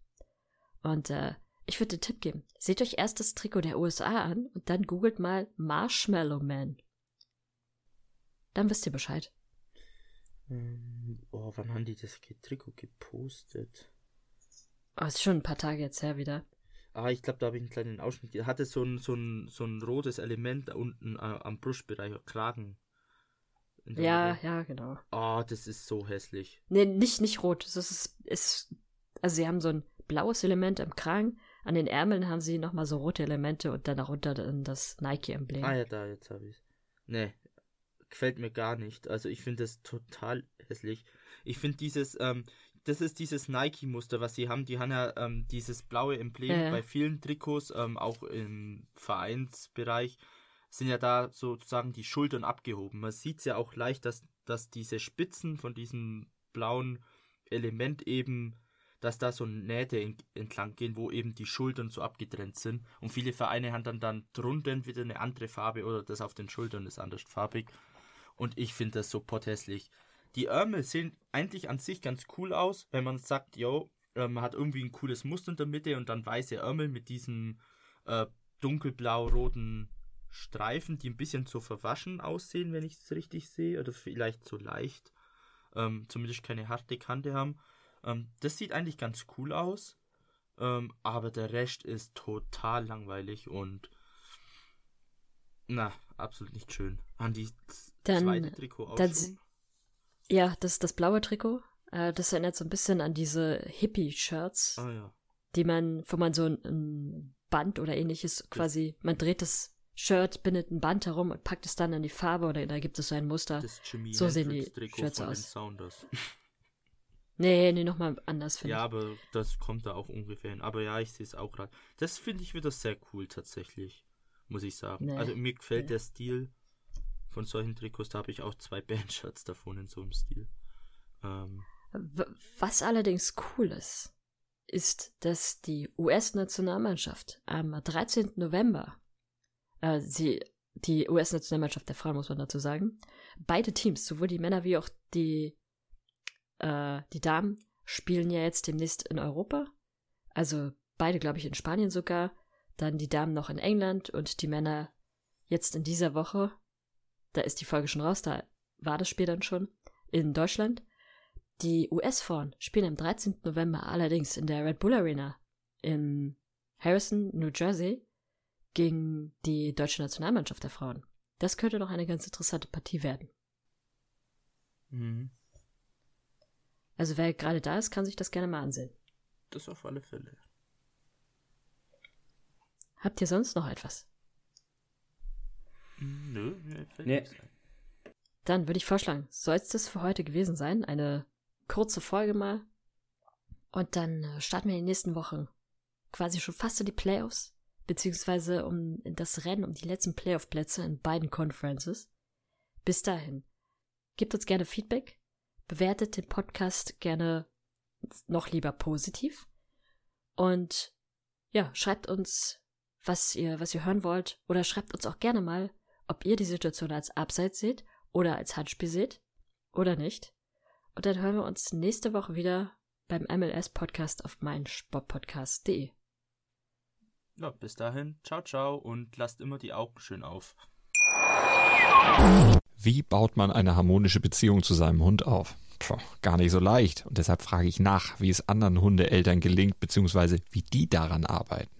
[SPEAKER 2] Und äh, ich würde den Tipp geben, seht euch erst das Trikot der USA an und dann googelt mal Marshmallow Man. Dann wisst ihr Bescheid.
[SPEAKER 4] Ähm, oh, wann haben die das Trikot gepostet?
[SPEAKER 2] Oh, ist schon ein paar Tage jetzt her wieder.
[SPEAKER 4] Ah, ich glaube, da habe ich einen kleinen Ausschnitt. Er hatte so ein, so ein, so ein rotes Element da unten äh, am Brustbereich, Kragen.
[SPEAKER 2] Ja,
[SPEAKER 4] Mitte.
[SPEAKER 2] ja, genau.
[SPEAKER 4] Oh, das ist so hässlich.
[SPEAKER 2] Nee, nicht, nicht rot. Es ist, es ist, also sie haben so ein blaues Element im Kragen. An den Ärmeln haben sie nochmal so rote Elemente und dann darunter dann das Nike-Emblem.
[SPEAKER 4] Ah ja, da, jetzt habe ich Nee, gefällt mir gar nicht. Also ich finde das total hässlich. Ich finde dieses, ähm, das ist dieses Nike-Muster, was sie haben. Die haben ja ähm, dieses blaue Emblem
[SPEAKER 2] Ja, ja.
[SPEAKER 4] bei vielen Trikots, ähm, auch im Vereinsbereich, sind ja da sozusagen die Schultern abgehoben. Man sieht es ja auch leicht, dass, dass diese Spitzen von diesem blauen Element eben, dass da so Nähte en- entlang gehen, wo eben die Schultern so abgetrennt sind. Und viele Vereine haben dann, dann drunter wieder eine andere Farbe oder das auf den Schultern ist anders farbig. Und ich finde das so potthässlich. Die Ärmel sehen eigentlich an sich ganz cool aus, wenn man sagt, yo, äh, man hat irgendwie ein cooles Muster in der Mitte und dann weiße Ärmel mit diesen äh, dunkelblau-roten Streifen, die ein bisschen so verwaschen aussehen, wenn ich es richtig sehe, oder vielleicht so leicht, ähm, zumindest keine harte Kante haben. Ähm, das sieht eigentlich ganz cool aus, ähm, aber der Rest ist total langweilig und na, absolut nicht schön. An die
[SPEAKER 2] Dann-
[SPEAKER 4] zweite Trikot
[SPEAKER 2] dann? Ja, das das blaue Trikot. Äh, das erinnert so ein bisschen an diese Hippie-Shirts,
[SPEAKER 4] Ah ja.
[SPEAKER 2] die man, wo man so ein, ein Band oder ähnliches quasi, man dreht das Shirt, bindet ein Band herum und packt es dann in die Farbe oder da gibt es so ein Muster. So sehen die Shirts aus. (laughs) Nee, nee, nochmal anders finde
[SPEAKER 4] Ja,
[SPEAKER 2] ich.
[SPEAKER 4] aber das kommt da auch ungefähr hin. Aber ja, ich sehe es auch gerade. Das finde ich wieder sehr cool tatsächlich, muss ich sagen.
[SPEAKER 2] Nee.
[SPEAKER 4] Also mir gefällt
[SPEAKER 2] Nee.
[SPEAKER 4] der Stil von solchen Trikots. Da habe ich auch zwei (laughs) Bandshirts davon in so einem Stil. Ähm,
[SPEAKER 2] Was allerdings cool ist, ist, dass die US-Nationalmannschaft am 13. November, äh, sie, die US-Nationalmannschaft der Frauen, muss man dazu sagen, beide Teams, sowohl die Männer wie auch die, äh, die Damen, spielen ja jetzt demnächst in Europa. Also beide, glaube ich, in Spanien sogar. Dann die Damen noch in England und die Männer jetzt in dieser Woche. Da ist die Folge schon raus, da war das Spiel dann schon in Deutschland. Die US-Frauen spielen am 13. November allerdings in der Red Bull Arena in Harrison, New Jersey, gegen die deutsche Nationalmannschaft der Frauen. Das könnte noch eine ganz interessante Partie werden.
[SPEAKER 4] mhm.
[SPEAKER 2] Also wer gerade da ist, kann sich das gerne mal ansehen.
[SPEAKER 4] Das auf alle Fälle.
[SPEAKER 2] Habt ihr sonst noch etwas?
[SPEAKER 4] Nö, mir fällt
[SPEAKER 3] Nee.
[SPEAKER 4] nichts ein.
[SPEAKER 2] Dann würde ich vorschlagen, soll es das für heute gewesen sein? Eine kurze Folge mal. Und dann äh, starten wir in den nächsten Wochen quasi schon fast in die Playoffs, beziehungsweise um das Rennen um die letzten Playoff-Plätze in beiden Conferences. Bis dahin, gebt uns gerne Feedback, bewertet den Podcast gerne noch lieber positiv und ja, schreibt uns, was ihr, was ihr hören wollt oder schreibt uns auch gerne mal, ob ihr die Situation als Abseits seht oder als Handspiel seht oder nicht. Und dann hören wir uns nächste Woche wieder beim MLS-Podcast auf meinsportpodcast.de.
[SPEAKER 4] Ja, bis dahin, ciao, ciao und lasst immer die Augen schön auf.
[SPEAKER 6] Wie baut man eine harmonische Beziehung zu seinem Hund auf? Puh, gar nicht so leicht. Und deshalb frage ich nach, wie es anderen Hundeeltern gelingt, beziehungsweise wie die daran arbeiten.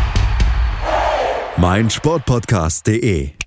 [SPEAKER 1] meinsportpodcast.de.